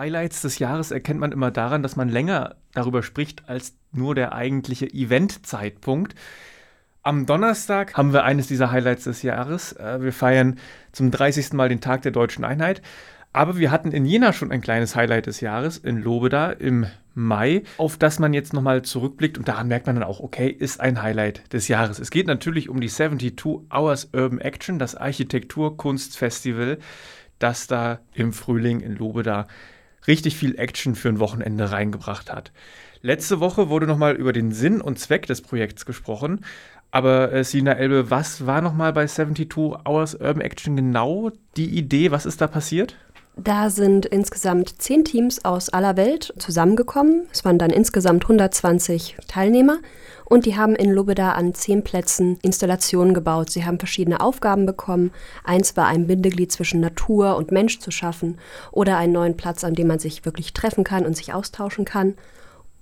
Highlights des Jahres erkennt man immer daran, dass man länger darüber spricht als nur der eigentliche Eventzeitpunkt. Am Donnerstag haben wir eines dieser Highlights des Jahres. Äh, wir feiern zum 30. Mal den Tag der deutschen Einheit. Aber wir hatten in Jena schon ein kleines Highlight des Jahres, in Lobeda im Mai, auf das man jetzt nochmal zurückblickt. Und daran merkt man dann auch, okay, ist ein Highlight des Jahres. Es geht natürlich um die 72 Hours Urban Action, das Architekturkunstfestival, das da im Frühling in Lobeda richtig viel Action für ein Wochenende reingebracht hat. Letzte Woche wurde nochmal über den Sinn und Zweck des Projekts gesprochen. Aber äh, Sina Elbe, was war nochmal bei 72 Hours Urban Action genau die Idee? Was ist da passiert? Da sind insgesamt zehn Teams aus aller Welt zusammengekommen. Es waren dann insgesamt 120 Teilnehmer und die haben in Lobeda an zehn Plätzen Installationen gebaut. Sie haben verschiedene Aufgaben bekommen. Eins war ein Bindeglied zwischen Natur und Mensch zu schaffen oder einen neuen Platz, an dem man sich wirklich treffen kann und sich austauschen kann.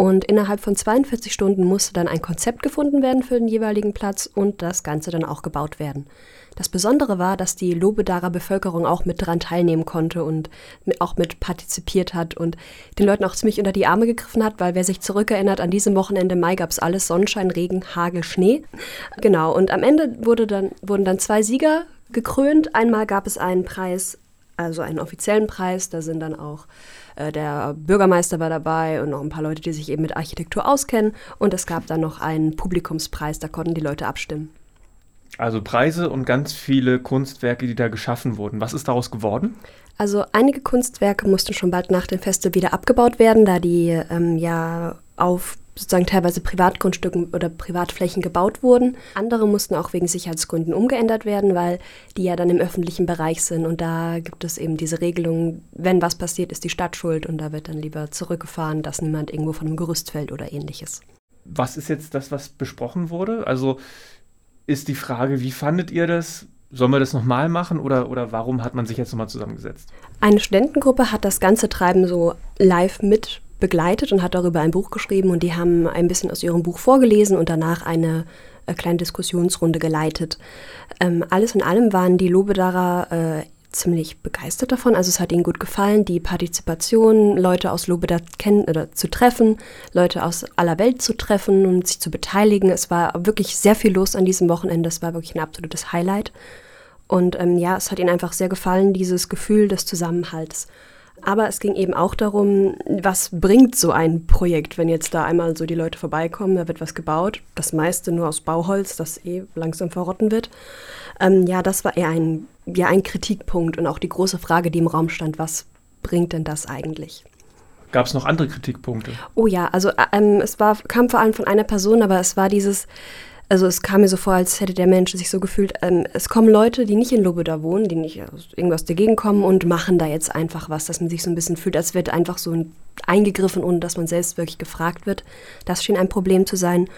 Und innerhalb von 42 Stunden musste dann ein Konzept gefunden werden für den jeweiligen Platz und das Ganze dann auch gebaut werden. Das Besondere war, dass die Lobedarer Bevölkerung auch mit daran teilnehmen konnte und auch mit partizipiert hat und den Leuten auch ziemlich unter die Arme gegriffen hat, weil wer sich zurückerinnert, an diesem Wochenende Mai gab es alles Sonnenschein, Regen, Hagel, Schnee. Genau, und am Ende wurde dann, wurden dann zwei Sieger gekrönt. Einmal gab es einen Preis, also einen offiziellen Preis, da sind dann auch äh, der Bürgermeister war dabei und noch ein paar Leute, die sich eben mit Architektur auskennen. Und es gab dann noch einen Publikumspreis, da konnten die Leute abstimmen. Also Preise und ganz viele Kunstwerke, die da geschaffen wurden. Was ist daraus geworden? Also einige Kunstwerke mussten schon bald nach dem Festival wieder abgebaut werden, da die ähm, ja auf sozusagen teilweise Privatgrundstücken oder Privatflächen gebaut wurden. Andere mussten auch wegen Sicherheitsgründen umgeändert werden, weil die ja dann im öffentlichen Bereich sind. Und da gibt es eben diese Regelung, wenn was passiert, ist die Stadt schuld und da wird dann lieber zurückgefahren, dass niemand irgendwo von einem Gerüst fällt oder ähnliches. Was ist jetzt das, was besprochen wurde? Also ist die Frage, wie fandet ihr das? Sollen wir das nochmal machen oder, oder warum hat man sich jetzt nochmal zusammengesetzt? Eine Studentengruppe hat das ganze Treiben so live mit begleitet und hat darüber ein Buch geschrieben und die haben ein bisschen aus ihrem Buch vorgelesen und danach eine äh, kleine Diskussionsrunde geleitet. Ähm, alles in allem waren die Lobedarer äh, ziemlich begeistert davon. Also es hat ihnen gut gefallen, die Partizipation, Leute aus Lobeda kennen oder zu treffen, Leute aus aller Welt zu treffen und sich zu beteiligen. Es war wirklich sehr viel los an diesem Wochenende. Es war wirklich ein absolutes Highlight. Und ähm, ja, es hat ihnen einfach sehr gefallen, dieses Gefühl des Zusammenhalts. Aber es ging eben auch darum, was bringt so ein Projekt, wenn jetzt da einmal so die Leute vorbeikommen, da wird was gebaut, das meiste nur aus Bauholz, das eh langsam verrotten wird. Ähm, ja, das war eher ein, ja, ein Kritikpunkt und auch die große Frage, die im Raum stand, was bringt denn das eigentlich? Gab es noch andere Kritikpunkte? Oh ja, also ähm, es war, kam vor allem von einer Person, aber es war dieses, also es kam mir so vor, als hätte der Mensch sich so gefühlt, ähm, es kommen Leute, die nicht in Lobeda wohnen, die nicht aus irgendwas der Gegend kommen und machen da jetzt einfach was, dass man sich so ein bisschen fühlt, als wird einfach so eingegriffen, ohne dass man selbst wirklich gefragt wird. Das schien ein Problem zu sein.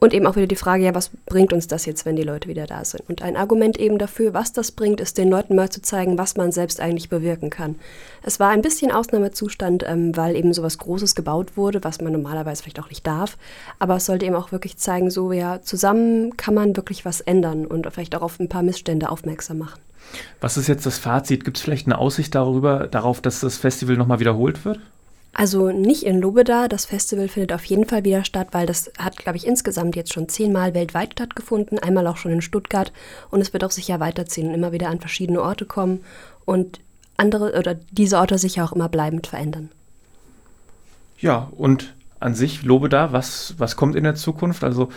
Und eben auch wieder die Frage, ja, was bringt uns das jetzt, wenn die Leute wieder da sind? Und ein Argument eben dafür, was das bringt, ist den Leuten mal zu zeigen, was man selbst eigentlich bewirken kann. Es war ein bisschen Ausnahmezustand, ähm, weil eben sowas Großes gebaut wurde, was man normalerweise vielleicht auch nicht darf. Aber es sollte eben auch wirklich zeigen, so ja, zusammen kann man wirklich was ändern und vielleicht auch auf ein paar Missstände aufmerksam machen. Was ist jetzt das Fazit? Gibt es vielleicht eine Aussicht darüber, darauf, dass das Festival nochmal wiederholt wird? Also nicht in Lobeda, das Festival findet auf jeden Fall wieder statt, weil das hat, glaube ich, insgesamt jetzt schon zehnmal weltweit stattgefunden, einmal auch schon in Stuttgart und es wird auch sicher weiterziehen und immer wieder an verschiedene Orte kommen und andere oder diese Orte sich auch immer bleibend verändern. Ja, und an sich Lobeda, was, was kommt in der Zukunft? Also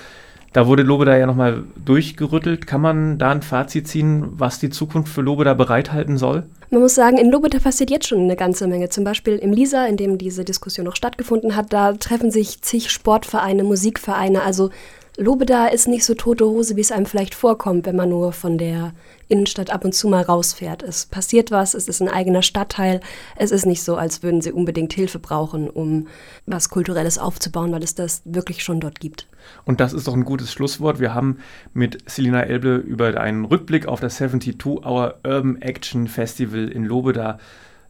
da wurde Lobeda ja nochmal durchgerüttelt. Kann man da ein Fazit ziehen, was die Zukunft für Lobeda bereithalten soll? Man muss sagen, in Lobeda passiert jetzt schon eine ganze Menge. Zum Beispiel im Lisa, in dem diese Diskussion noch stattgefunden hat, da treffen sich zig Sportvereine, Musikvereine. Also Lobeda ist nicht so tote Hose, wie es einem vielleicht vorkommt, wenn man nur von der Innenstadt ab und zu mal rausfährt. Es passiert was, es ist ein eigener Stadtteil. Es ist nicht so, als würden sie unbedingt Hilfe brauchen, um was Kulturelles aufzubauen, weil es das wirklich schon dort gibt. Und das ist doch ein gutes Schlusswort. Wir haben mit Selina Elbe über einen Rückblick auf das 72-Hour Urban Action Festival in Lobeda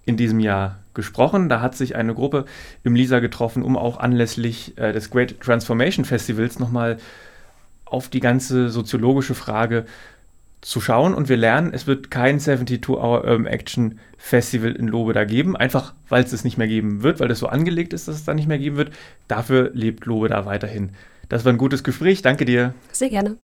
in diesem Jahr gesprochen. Da hat sich eine Gruppe im Lisa getroffen, um auch anlässlich äh, des Great Transformation Festivals nochmal auf die ganze soziologische Frage zu schauen und wir lernen, es wird kein 72-Hour Urban Action Festival in Lobeda geben, einfach weil es es nicht mehr geben wird, weil das so angelegt ist, dass es da nicht mehr geben wird. Dafür lebt Lobeda weiterhin. Das war ein gutes Gespräch. Danke dir. Sehr gerne.